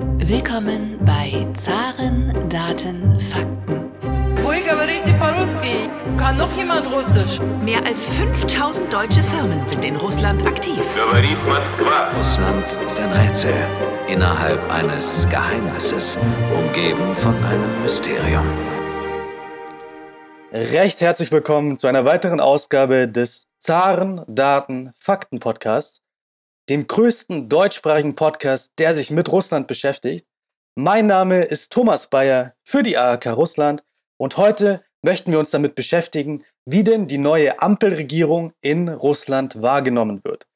Willkommen bei Zaren, Daten, Fakten. Kann noch jemand Russisch? Mehr als 5000 deutsche Firmen sind in Russland aktiv. Russland ist ein Rätsel innerhalb eines Geheimnisses, umgeben von einem Mysterium. Recht herzlich willkommen zu einer weiteren Ausgabe des Zaren Daten Fakten Podcasts dem größten deutschsprachigen Podcast, der sich mit Russland beschäftigt. Mein Name ist Thomas Bayer für die ARK Russland und heute möchten wir uns damit beschäftigen, wie denn die neue Ampelregierung in Russland wahrgenommen wird.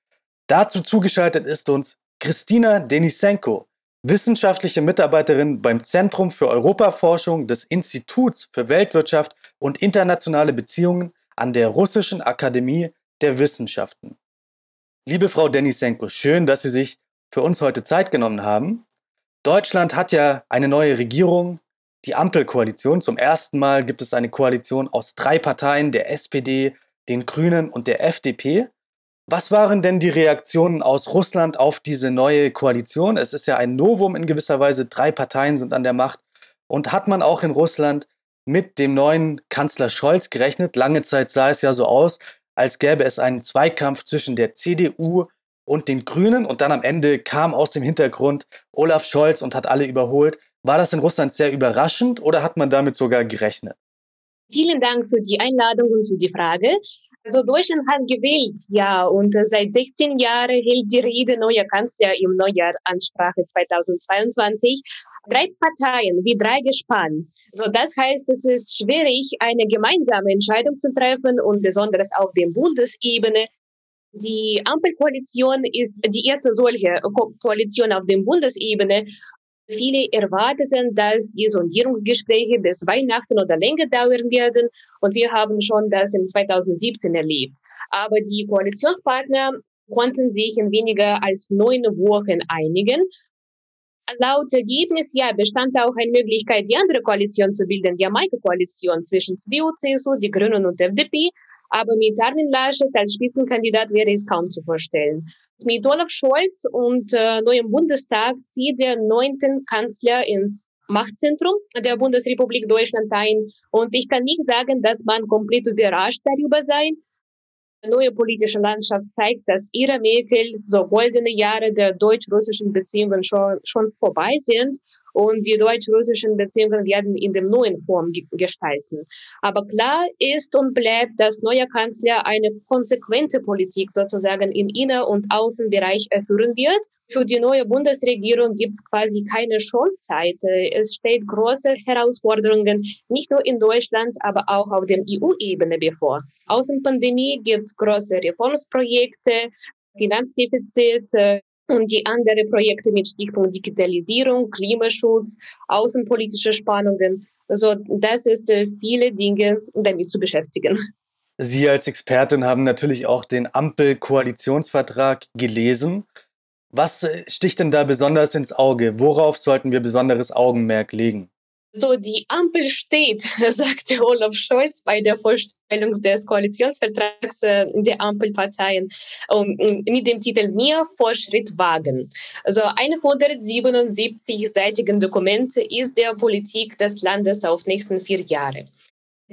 Dazu zugeschaltet ist uns Christina Denisenko, wissenschaftliche Mitarbeiterin beim Zentrum für Europaforschung des Instituts für Weltwirtschaft und internationale Beziehungen an der Russischen Akademie der Wissenschaften. Liebe Frau Denisenko, schön, dass Sie sich für uns heute Zeit genommen haben. Deutschland hat ja eine neue Regierung, die Ampelkoalition. Zum ersten Mal gibt es eine Koalition aus drei Parteien, der SPD, den Grünen und der FDP. Was waren denn die Reaktionen aus Russland auf diese neue Koalition? Es ist ja ein Novum in gewisser Weise. Drei Parteien sind an der Macht. Und hat man auch in Russland mit dem neuen Kanzler Scholz gerechnet? Lange Zeit sah es ja so aus, als gäbe es einen Zweikampf zwischen der CDU und den Grünen. Und dann am Ende kam aus dem Hintergrund Olaf Scholz und hat alle überholt. War das in Russland sehr überraschend oder hat man damit sogar gerechnet? Vielen Dank für die Einladung und für die Frage. Also Deutschland hat gewählt, ja, und äh, seit 16 Jahren hält die Rede neuer Kanzler im Neujahr-Ansprache 2022. Drei Parteien wie drei Gespann. So, das heißt, es ist schwierig, eine gemeinsame Entscheidung zu treffen und besonders auf der Bundesebene. Die Ampelkoalition ist die erste solche Ko Koalition auf der Bundesebene. Viele erwarteten, dass die Sondierungsgespräche bis Weihnachten oder länger dauern werden. Und wir haben schon das in 2017 erlebt. Aber die Koalitionspartner konnten sich in weniger als neun Wochen einigen. Laut Ergebnis, ja, bestand auch eine Möglichkeit, die andere Koalition zu bilden, die Jamaika-Koalition zwischen CDU, CSU, die Grünen und FDP. Aber mit Armin Laschet als Spitzenkandidat wäre es kaum zu vorstellen. Mit Olaf Scholz und äh, neuem Bundestag zieht der neunten Kanzler ins Machtzentrum der Bundesrepublik Deutschland ein. Und ich kann nicht sagen, dass man komplett überrascht darüber sei. Neue politische Landschaft zeigt, dass Ira Merkel so goldene Jahre der deutsch-russischen Beziehungen schon, schon vorbei sind und die deutsch-russischen Beziehungen werden in der neuen Form gestalten. Aber klar ist und bleibt, dass neuer Kanzler eine konsequente Politik sozusagen im Inner- und Außenbereich erführen wird. Für die neue Bundesregierung gibt es quasi keine Schonzeit. Es steht große Herausforderungen, nicht nur in Deutschland, aber auch auf der EU-Ebene bevor. Außenpandemie gibt große Reformsprojekte, Finanzdefizit, und die anderen Projekte mit Stichpunkt Digitalisierung, Klimaschutz, außenpolitische Spannungen. Also das ist äh, viele Dinge damit zu beschäftigen. Sie als Expertin haben natürlich auch den Ampel-Koalitionsvertrag gelesen. Was äh, sticht denn da besonders ins Auge? Worauf sollten wir besonderes Augenmerk legen? So, die Ampel steht, sagte Olaf Scholz bei der Vorstellung des Koalitionsvertrags äh, der Ampelparteien mit dem Titel Mehr Fortschritt wagen. Also ein 177-seitigen Dokument ist der Politik des Landes auf nächsten vier Jahre.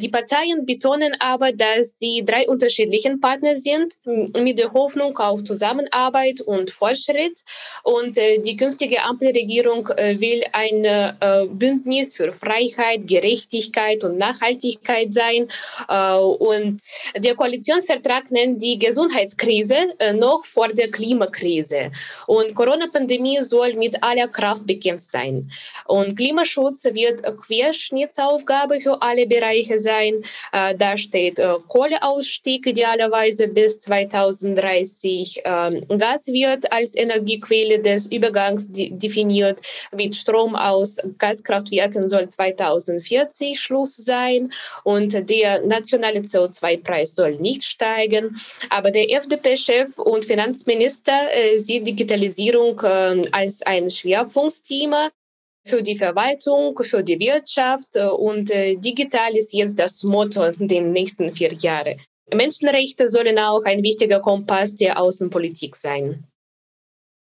Die Parteien betonen aber, dass sie drei unterschiedlichen Partner sind, mit der Hoffnung auf Zusammenarbeit und Fortschritt. Und äh, die künftige Ampelregierung äh, will ein äh, Bündnis für Freiheit, Gerechtigkeit und Nachhaltigkeit sein. Und der Koalitionsvertrag nennt die Gesundheitskrise noch vor der Klimakrise. Und Corona-Pandemie soll mit aller Kraft bekämpft sein. Und Klimaschutz wird Querschnittsaufgabe für alle Bereiche sein. Äh, da steht Kohleausstieg idealerweise bis 2030. Ähm, Gas wird als Energiequelle des Übergangs definiert. Mit Strom aus Gaskraftwerken soll 2040 Schluss sein und der nationale CO2-Preis soll nicht steigen. Aber der FDP-Chef und Finanzminister äh, sieht Digitalisierung äh, als ein Schwerpunktthema für die Verwaltung, für die Wirtschaft äh, und äh, digital ist jetzt das Motto der nächsten vier Jahre. Menschenrechte sollen auch ein wichtiger Kompass der Außenpolitik sein.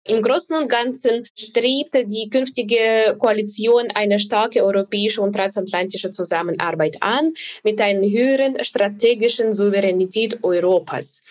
Im Großen und Ganzen strebt die künftige Koalition eine starke europäische und transatlantische Zusammenarbeit an mit einer höheren strategischen Souveränität Europas.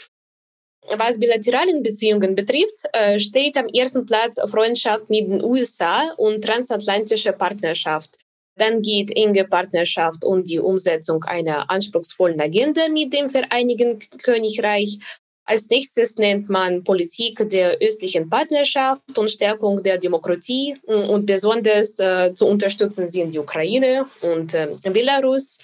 Was bilateralen Beziehungen betrifft, äh, steht am ersten Platz Freundschaft mit den USA und transatlantische Partnerschaft. Dann geht enge Partnerschaft und die Umsetzung einer anspruchsvollen Agenda mit dem Vereinigten Königreich als nächstes nennt man Politik der östlichen Partnerschaft und Stärkung der Demokratie und besonders äh, zu unterstützen sind die Ukraine und äh, Belarus.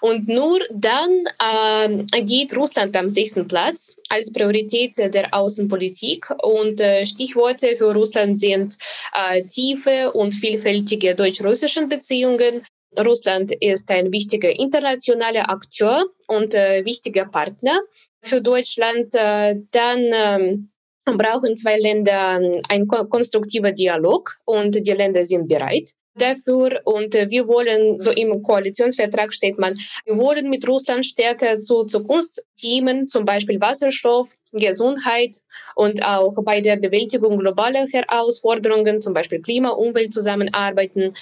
Und nur dann äh, geht Russland am sechsten Platz als Priorität der Außenpolitik. Und äh, Stichworte für Russland sind äh, tiefe und vielfältige deutsch-russischen Beziehungen, Russland ist ein wichtiger internationaler Akteur und äh, wichtiger Partner für Deutschland. Äh, dann ähm, brauchen zwei Länder einen konstruktiven Dialog und die Länder sind bereit dafür und wir wollen, so im Koalitionsvertrag steht man, wir wollen mit Russland stärker zu Zukunftsthemen, zum Beispiel Wasserstoff, Gesundheit und auch bei der Bewältigung globaler Herausforderungen, zum Beispiel Klima, Umwelt zusammenarbeiten.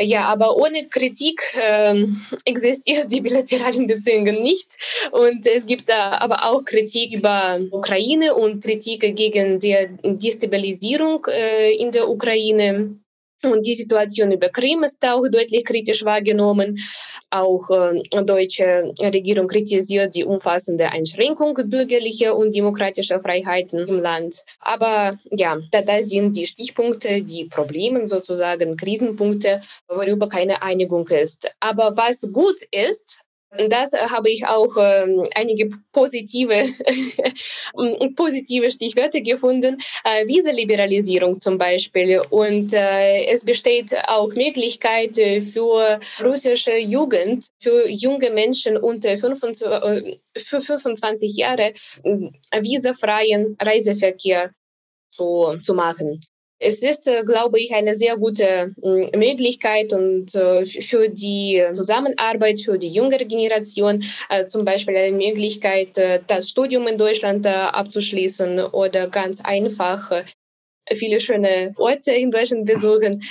Ja, aber ohne Kritik ähm, existieren die bilateralen Beziehungen nicht. Und es gibt da aber auch Kritik über Ukraine und Kritik gegen die Destabilisierung äh, in der Ukraine. Und die Situation über Krim ist auch deutlich kritisch wahrgenommen. Auch äh, deutsche Regierung kritisiert die umfassende Einschränkung bürgerlicher und demokratischer Freiheiten im Land. Aber ja, da, da sind die Stichpunkte, die Probleme sozusagen, Krisenpunkte, worüber keine Einigung ist. Aber was gut ist, das habe ich auch ähm, einige positive, positive Stichwörter gefunden. Äh, Visaliberalisierung zum Beispiel. Und äh, es besteht auch Möglichkeit äh, für russische Jugend, für junge Menschen unter 25, äh, für 25 Jahre, visafreien Reiseverkehr zu, zu machen. Es ist, äh, glaube ich, eine sehr gute mm, Möglichkeit und äh, für die Zusammenarbeit für die jüngere Generation äh, zum Beispiel eine Möglichkeit, das Studium in Deutschland abzuschließen oder ganz einfach viele schöne Orte in Deutschland besuchen.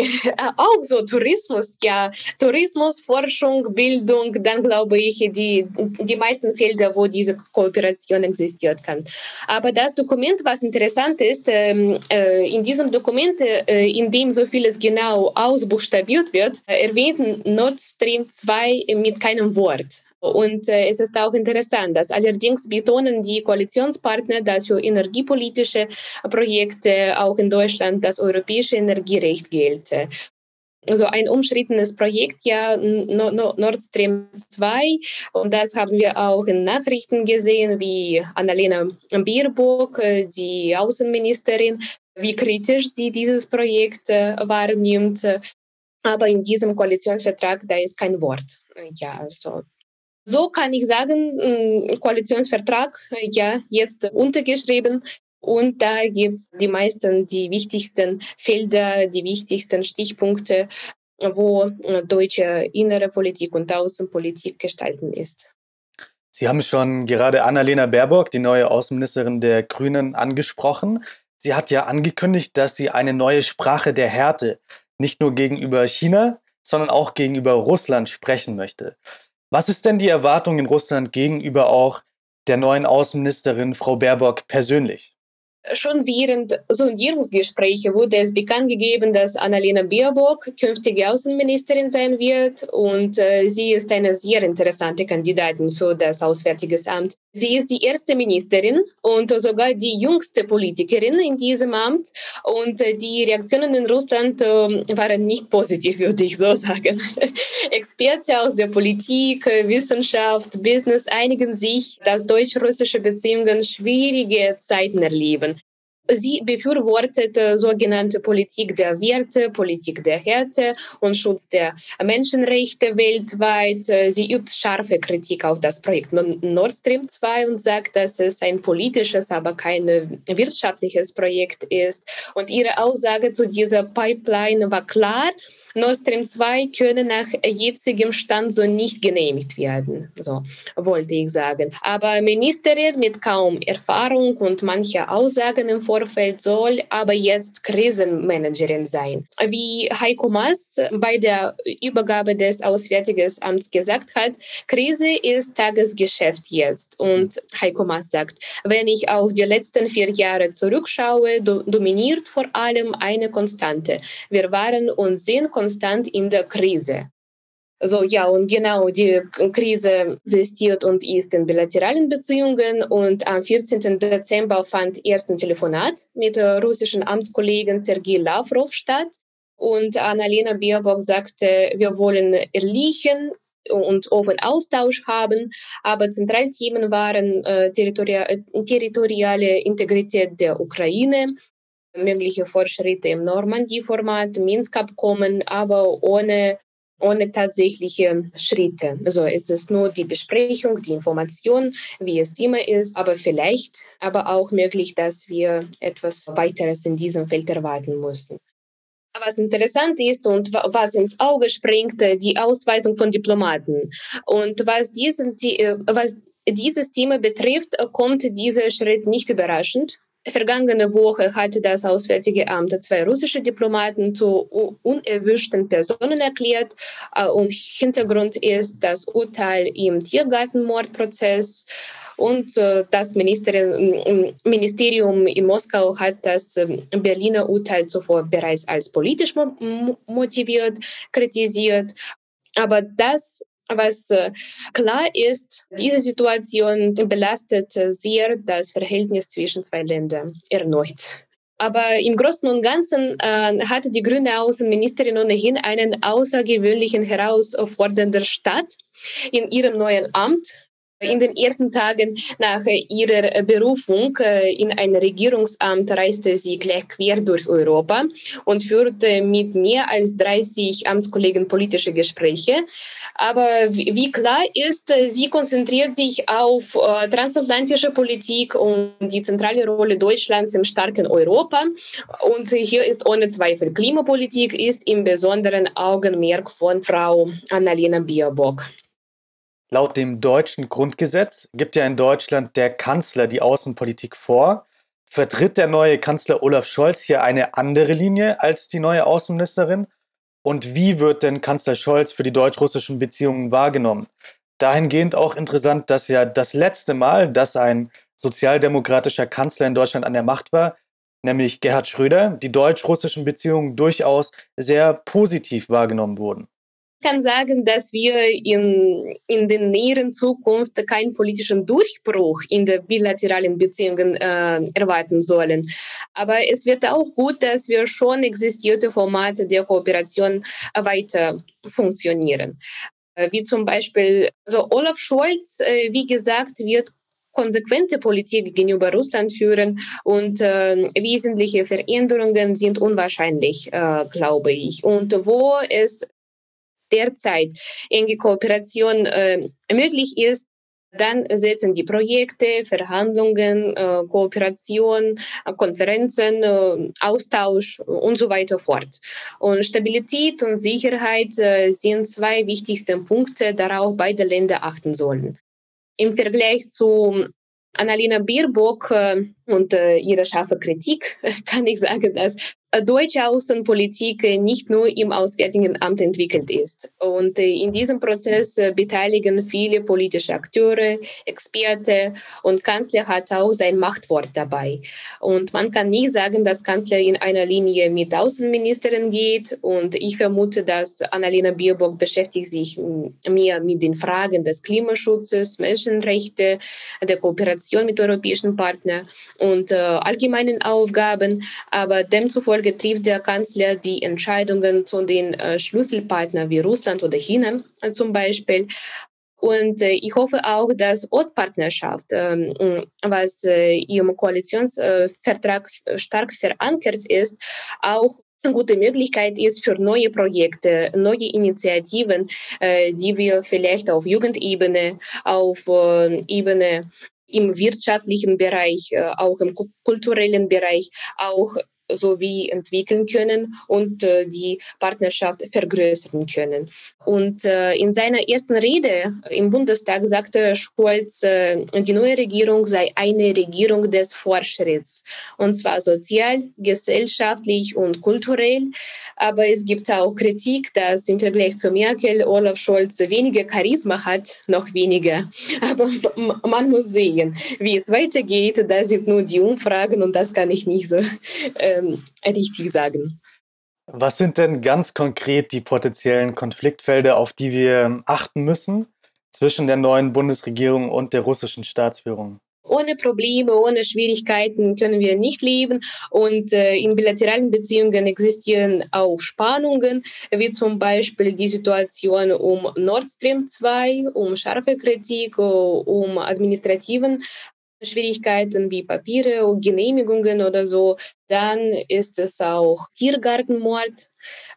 auch so Tourismus, ja, Tourismus, Forschung, Bildung, dann glaube ich, die, die meisten Felder, wo diese Kooperation existiert kann. Aber das Dokument, was interessant ist, ähm, äh, in diesem Dokument, äh, in dem so vieles genau ausbuchstabiert wird, äh, erwähnt Nord Stream 2 mit keinem Wort. Und äh, es ist auch interessant, dass allerdings betonen die Koalitionspartner, dass für energiepolitische Projekte auch in Deutschland das europäische Energierecht gilt. Also ein umstrittenes Projekt, ja, Nord Stream 2. Und das haben wir auch in Nachrichten gesehen, wie Annalena Baerbock, äh, die Außenministerin, wie kritisch sie dieses Projekt äh, wahrnimmt. Aber in diesem Koalitionsvertrag, da ist kein Wort. Ja, also so kann ich sagen, Koalitionsvertrag, ja, jetzt untergeschrieben. Und da gibt es die meisten, die wichtigsten Felder, die wichtigsten Stichpunkte, wo deutsche innere Politik und Außenpolitik gestalten ist. Sie haben schon gerade Annalena Baerbock, die neue Außenministerin der Grünen, angesprochen. Sie hat ja angekündigt, dass sie eine neue Sprache der Härte nicht nur gegenüber China, sondern auch gegenüber Russland sprechen möchte. Was ist denn die Erwartung in Russland gegenüber auch der neuen Außenministerin Frau Baerbock persönlich? Schon während Sondierungsgespräche wurde es bekannt gegeben, dass Annalena Baerbock künftige Außenministerin sein wird und äh, sie ist eine sehr interessante Kandidatin für das Auswärtige Amt. Sie ist die erste Ministerin und sogar die jüngste Politikerin in diesem Amt und äh, die Reaktionen in Russland äh, waren nicht positiv, würde ich so sagen. Experten aus der Politik, äh, Wissenschaft, Business einigen sich, dass deutsch-russische Beziehungen schwierige Zeiten erleben. Sie befürwortet sogenannte Politik der Werte, Politik der Härte und Schutz der Menschenrechte weltweit. Sie übt scharfe Kritik auf das Projekt Nord Stream 2 und sagt, dass es ein politisches, aber kein wirtschaftliches Projekt ist. Und ihre Aussage zu dieser Pipeline war klar, Nord Stream 2 können nach jetzigem Stand so nicht genehmigt werden, so wollte ich sagen. Aber Ministerin mit kaum Erfahrung und mancher Aussagen im Vorfeld soll aber jetzt Krisenmanagerin sein. Wie Heiko Maas bei der Übergabe des Auswärtigen Amts gesagt hat, Krise ist Tagesgeschäft jetzt. Und Heiko Maas sagt, wenn ich auf die letzten vier Jahre zurückschaue, do dominiert vor allem eine Konstante. Wir waren und sind konstant in der Krise. So, ja, und genau, die Krise existiert und ist in bilateralen Beziehungen. Und am 14. Dezember fand erst ein Telefonat mit der russischen Amtskollegen Sergei Lavrov statt. Und Annalena Baerbock sagte, wir wollen erlichen und offenen Austausch haben. Aber Zentralthemen waren äh, territoria territoriale Integrität der Ukraine, mögliche Fortschritte im Normandie-Format, Minsk-Abkommen, aber ohne ohne tatsächliche Schritte. Also es ist nur die Besprechung, die Information, wie es immer ist, aber vielleicht, aber auch möglich, dass wir etwas weiteres in diesem Feld erwarten müssen. Was interessant ist und was ins Auge springt, die Ausweisung von Diplomaten. Und was, diesen, was dieses Thema betrifft, kommt dieser Schritt nicht überraschend. Vergangene Woche hatte das Auswärtige Amt zwei russische Diplomaten zu unerwünschten Personen erklärt. Äh, und Hintergrund ist das Urteil im Tiergartenmordprozess. Und äh, das Ministerium in Moskau hat das ähm, Berliner Urteil zuvor bereits als politisch motiviert kritisiert. Aber das was klar ist, diese Situation belastet sehr das Verhältnis zwischen zwei Ländern erneut. Aber im Großen und Ganzen äh, hatte die grüne Außenministerin ohnehin einen außergewöhnlichen herausfordernden Start in ihrem neuen Amt. In den ersten Tagen nach ihrer Berufung äh, in ein Regierungsamt reiste sie gleich quer durch Europa und führte mit mehr als 30 Amtskollegen politische Gespräche. Aber wie klar ist, sie konzentriert sich auf äh, transatlantische Politik und die zentrale Rolle Deutschlands im starken Europa. Und hier ist ohne Zweifel Klimapolitik ist im besonderen Augenmerk von Frau Annalena Baerbock. Laut dem deutschen Grundgesetz gibt ja in Deutschland der Kanzler die Außenpolitik vor. Vertritt der neue Kanzler Olaf Scholz hier eine andere Linie als die neue Außenministerin? Und wie wird denn Kanzler Scholz für die deutsch-russischen Beziehungen wahrgenommen? Dahingehend auch interessant, dass ja das letzte Mal, dass ein sozialdemokratischer Kanzler in Deutschland an der Macht war, nämlich Gerhard Schröder, die deutsch-russischen Beziehungen durchaus sehr positiv wahrgenommen wurden kann sagen, dass wir in, in der näheren Zukunft keinen politischen Durchbruch in den bilateralen Beziehungen äh, erwarten sollen. Aber es wird auch gut, dass wir schon existierte Formate der Kooperation weiter funktionieren. Äh, wie zum Beispiel, also Olaf Scholz, äh, wie gesagt, wird konsequente Politik gegenüber Russland führen und äh, wesentliche Veränderungen sind unwahrscheinlich, äh, glaube ich. Und wo es derzeit enge Kooperation äh, möglich ist, dann setzen die Projekte, Verhandlungen, äh, Kooperation, Konferenzen, äh, Austausch und so weiter fort. Und Stabilität und Sicherheit äh, sind zwei wichtigste Punkte, darauf beide Länder achten sollen. Im Vergleich zu Annalena Baerbock äh, und äh, ihre scharfe Kritik kann ich sagen, dass deutsche Außenpolitik nicht nur im Auswärtigen Amt entwickelt ist. Und äh, in diesem Prozess äh, beteiligen viele politische Akteure, Experten und Kanzler hat auch sein Machtwort dabei. Und man kann nicht sagen, dass Kanzler in einer Linie mit Außenministerin geht. Und ich vermute, dass Annalena Baerbock beschäftigt sich mehr mit den Fragen des Klimaschutzes, Menschenrechte, der Kooperation mit europäischen Partnern und äh, allgemeinen Aufgaben. Aber demzufolge Folge trifft der Kanzler die Entscheidungen zu den äh, Schlüsselpartnern wie Russland oder China äh, zum Beispiel. Und äh, ich hoffe auch, dass Ostpartnerschaft, ähm, was im Koalitionsvertrag stark verankert ist, auch eine gute Möglichkeit ist für neue Projekte, neue Initiativen, die wir vielleicht auf Jugendebene, auf Ebene im wirtschaftlichen Bereich, auch im kulturellen Bereich, auch sowie entwickeln können und äh, die Partnerschaft vergrößern können. Und äh, in seiner ersten Rede im Bundestag sagte Scholz, äh, die neue Regierung sei eine Regierung des Fortschritts, und zwar sozial, gesellschaftlich und kulturell. Aber es gibt auch Kritik, dass im Vergleich zu Merkel Olaf Scholz weniger Charisma hat, noch weniger. Aber man muss sehen, wie es weitergeht. Da sind nur die Umfragen und das kann ich nicht so ähm, richtig sagen. Was sind denn ganz konkret die potenziellen Konfliktfelder, auf die wir achten müssen zwischen der neuen Bundesregierung und der russischen Staatsführung? Ohne Probleme, ohne Schwierigkeiten können wir nicht leben. Und äh, in bilateralen Beziehungen existieren auch Spannungen, wie zum Beispiel die Situation um Nord Stream 2, um scharfe Kritik, um administrativen Schwierigkeiten wie Papiere und Genehmigungen oder so. Dann ist es auch Tiergartenmord.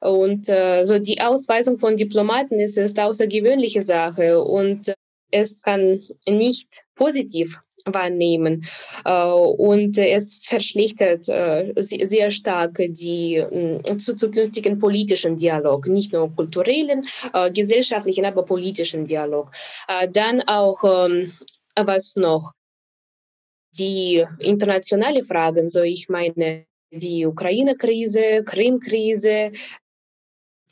Und äh, so die Ausweisung von Diplomaten ist, ist außergewöhnliche Sache und es kann nicht positiv wahrnehmen. Äh, und es verschlechtert äh, sehr stark die zu zukünftigen politischen Dialog, nicht nur kulturellen, äh, gesellschaftlichen, aber politischen Dialog. Dann auch, ähm, was noch? Die internationale Fragen, so ich meine die Ukraine-Krise, Krim-Krise,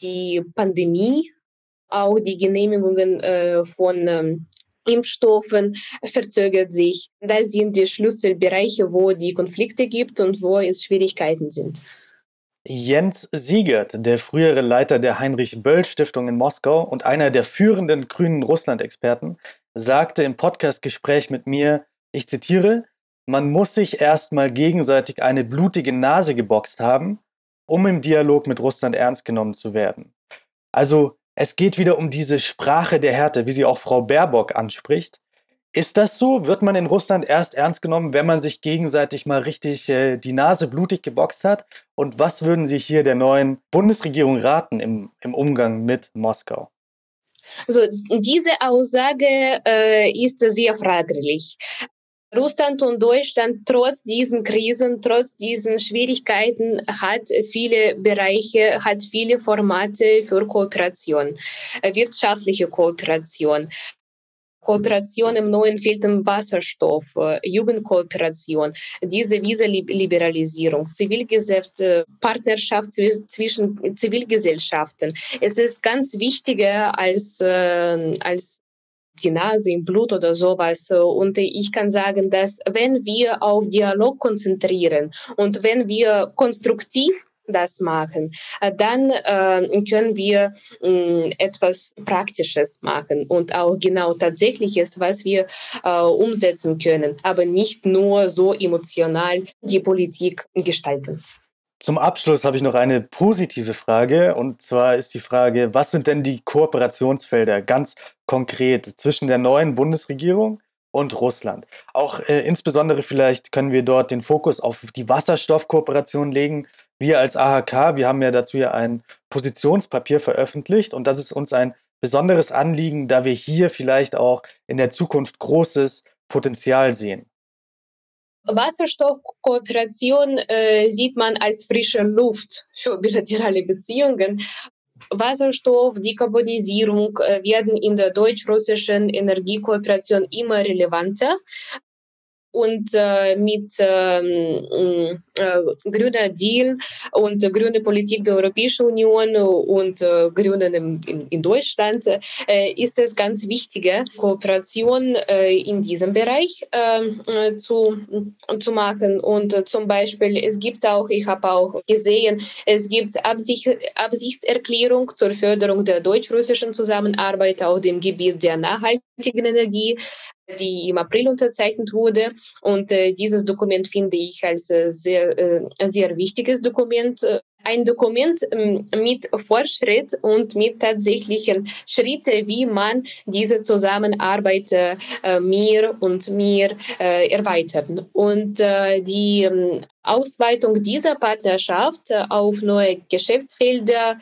die Pandemie, auch die Genehmigungen von Impfstoffen verzögert sich. Das sind die Schlüsselbereiche, wo die Konflikte gibt und wo es Schwierigkeiten sind. Jens Siegert, der frühere Leiter der Heinrich-Böll-Stiftung in Moskau und einer der führenden grünen Russland-Experten, sagte im Podcast-Gespräch mit mir, ich zitiere, man muss sich erstmal gegenseitig eine blutige Nase geboxt haben, um im Dialog mit Russland ernst genommen zu werden. Also es geht wieder um diese Sprache der Härte, wie sie auch Frau Baerbock anspricht. Ist das so? Wird man in Russland erst ernst genommen, wenn man sich gegenseitig mal richtig äh, die Nase blutig geboxt hat? Und was würden Sie hier der neuen Bundesregierung raten im, im Umgang mit Moskau? Also diese Aussage äh, ist sehr fraglich. Russland und Deutschland trotz diesen Krisen, trotz diesen Schwierigkeiten hat viele Bereiche, hat viele Formate für Kooperation, äh, wirtschaftliche Kooperation. Kooperation im neuen Feld im Wasserstoff, äh, Jugendkooperation, diese Visa-Liberalisierung, Zivilgesellschaft, äh, Partnerschaft zwischen Zivilgesellschaften. Es ist ganz wichtiger als, als die Nase im Blut oder sowas. Und ich kann sagen, dass wenn wir auf Dialog konzentrieren und wenn wir konstruktiv das machen, dann äh, können wir äh, etwas Praktisches machen und auch genau Tatsächliches, was wir äh, umsetzen können, aber nicht nur so emotional die Politik gestalten. Zum Abschluss habe ich noch eine positive Frage. Und zwar ist die Frage, was sind denn die Kooperationsfelder ganz konkret zwischen der neuen Bundesregierung und Russland? Auch äh, insbesondere vielleicht können wir dort den Fokus auf die Wasserstoffkooperation legen. Wir als AHK, wir haben ja dazu ja ein Positionspapier veröffentlicht und das ist uns ein besonderes Anliegen, da wir hier vielleicht auch in der Zukunft großes Potenzial sehen. Wasserstoffkooperation äh, sieht man als frische Luft für bilaterale Beziehungen. Wasserstoff, Dekarbonisierung äh, werden in der deutsch-russischen Energiekooperation immer relevanter und äh, mit ähm, äh, grüner Deal und grüne Politik der Europäischen Union und äh, Grünen in, in, in Deutschland äh, ist es ganz wichtige Kooperation äh, in diesem Bereich ähm, äh, zu, zu machen. Und zum Beispiel es gibt auch ich habe auch gesehen es gibt Absicht, Absichtserklärung zur Förderung der deutsch-russischen Zusammenarbeit auf dem Gebiet der nachhaltigen Energie die im April unterzeichnet wurde. Und äh, dieses Dokument finde ich als äh, sehr, äh, sehr wichtiges Dokument. Ein Dokument ähm, mit Fortschritt und mit tatsächlichen Schritten, wie man diese Zusammenarbeit äh, mehr und mehr äh, erweitern. Und äh, die ähm, Ausweitung dieser Partnerschaft auf neue Geschäftsfelder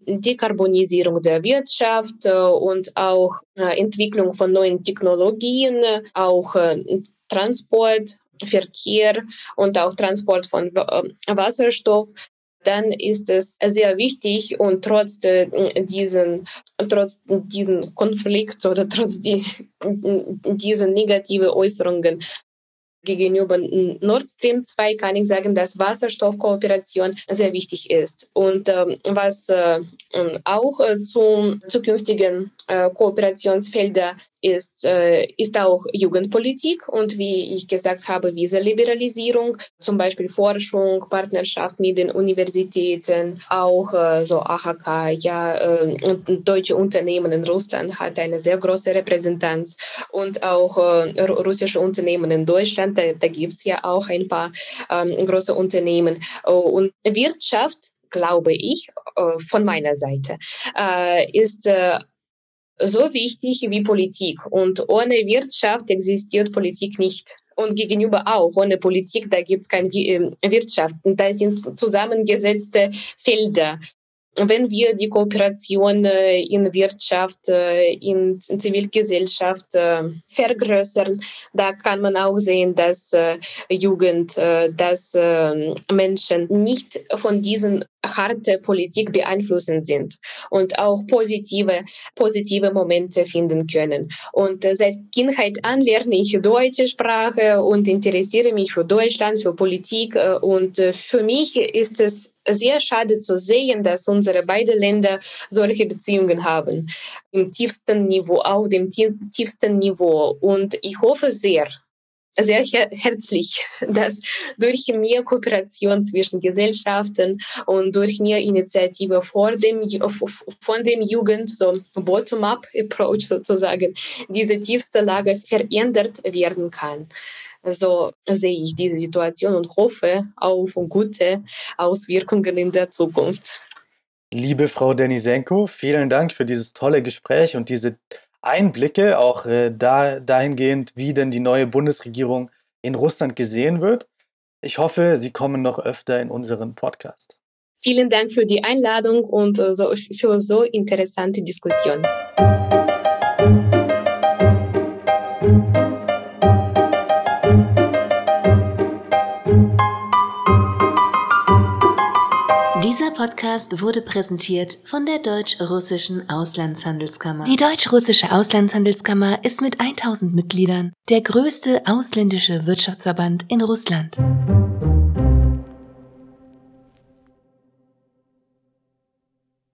Dekarbonisierung der Wirtschaft äh, und auch äh, Entwicklung von neuen Technologien, auch äh, Transport, Verkehr und auch Transport von Wasserstoff, dann ist es sehr wichtig und trotz diesen, trotz diesen Konflikt oder trotz die, diesen negativen Äußerungen gegenüber Nord Stream 2 kann ich sagen, dass Wasserstoffkooperation sehr wichtig ist. Und äh, was äh, auch äh, zum zukünftigen äh, Kooperationsfelder ist, äh, ist auch Jugendpolitik und wie ich gesagt habe, Visaliberalisierung, zum Beispiel Forschung, Partnerschaft mit den Universitäten, auch äh, so AHK, ja, äh, deutsche Unternehmen in Russland hat eine sehr große Repräsentanz und auch äh, russische Unternehmen in Deutschland, da, da gibt es ja auch ein paar ähm, große Unternehmen und Wirtschaft glaube ich, äh, von meiner Seite, äh, ist so wichtig wie Politik. Und ohne Wirtschaft existiert Politik nicht. Und gegenüber auch, ohne Politik, da gibt es keine ähm, Wirtschaft. Da sind zusammengesetzte Felder wenn wir die Kooperation äh, in Wirtschaft, äh, in Zivilgesellschaft äh, vergrößern, da kann man auch sehen, dass Jugend, dass Menschen nicht von diesen harte Politik beeinflussen sind und auch positive, positive Momente finden können. Und seit Kindheit an lerne ich deutsche Sprache und interessiere mich für Deutschland, für Politik. Und für mich ist es sehr schade zu sehen, dass unsere beiden Länder solche Beziehungen haben. Im tiefsten Niveau, auf dem tiefsten Niveau. Und ich hoffe sehr, sehr her herzlich, dass durch mehr Kooperation zwischen Gesellschaften und durch mehr Initiative vor dem, von dem Jugend, so Bottom-up-Approach sozusagen, diese tiefste Lage verändert werden kann. So sehe ich diese Situation und hoffe auf gute Auswirkungen in der Zukunft. Liebe Frau Denisenko, vielen Dank für dieses tolle Gespräch und diese Einblicke, auch äh, da, dahingehend, wie denn die neue Bundesregierung in Russland gesehen wird. Ich hoffe, Sie kommen noch öfter in unseren Podcast. Vielen Dank für die Einladung und äh, so, für so interessante Diskussion. Dieser Podcast wurde präsentiert von der Deutsch-Russischen Auslandshandelskammer. Die Deutsch-Russische Auslandshandelskammer ist mit 1000 Mitgliedern der größte ausländische Wirtschaftsverband in Russland.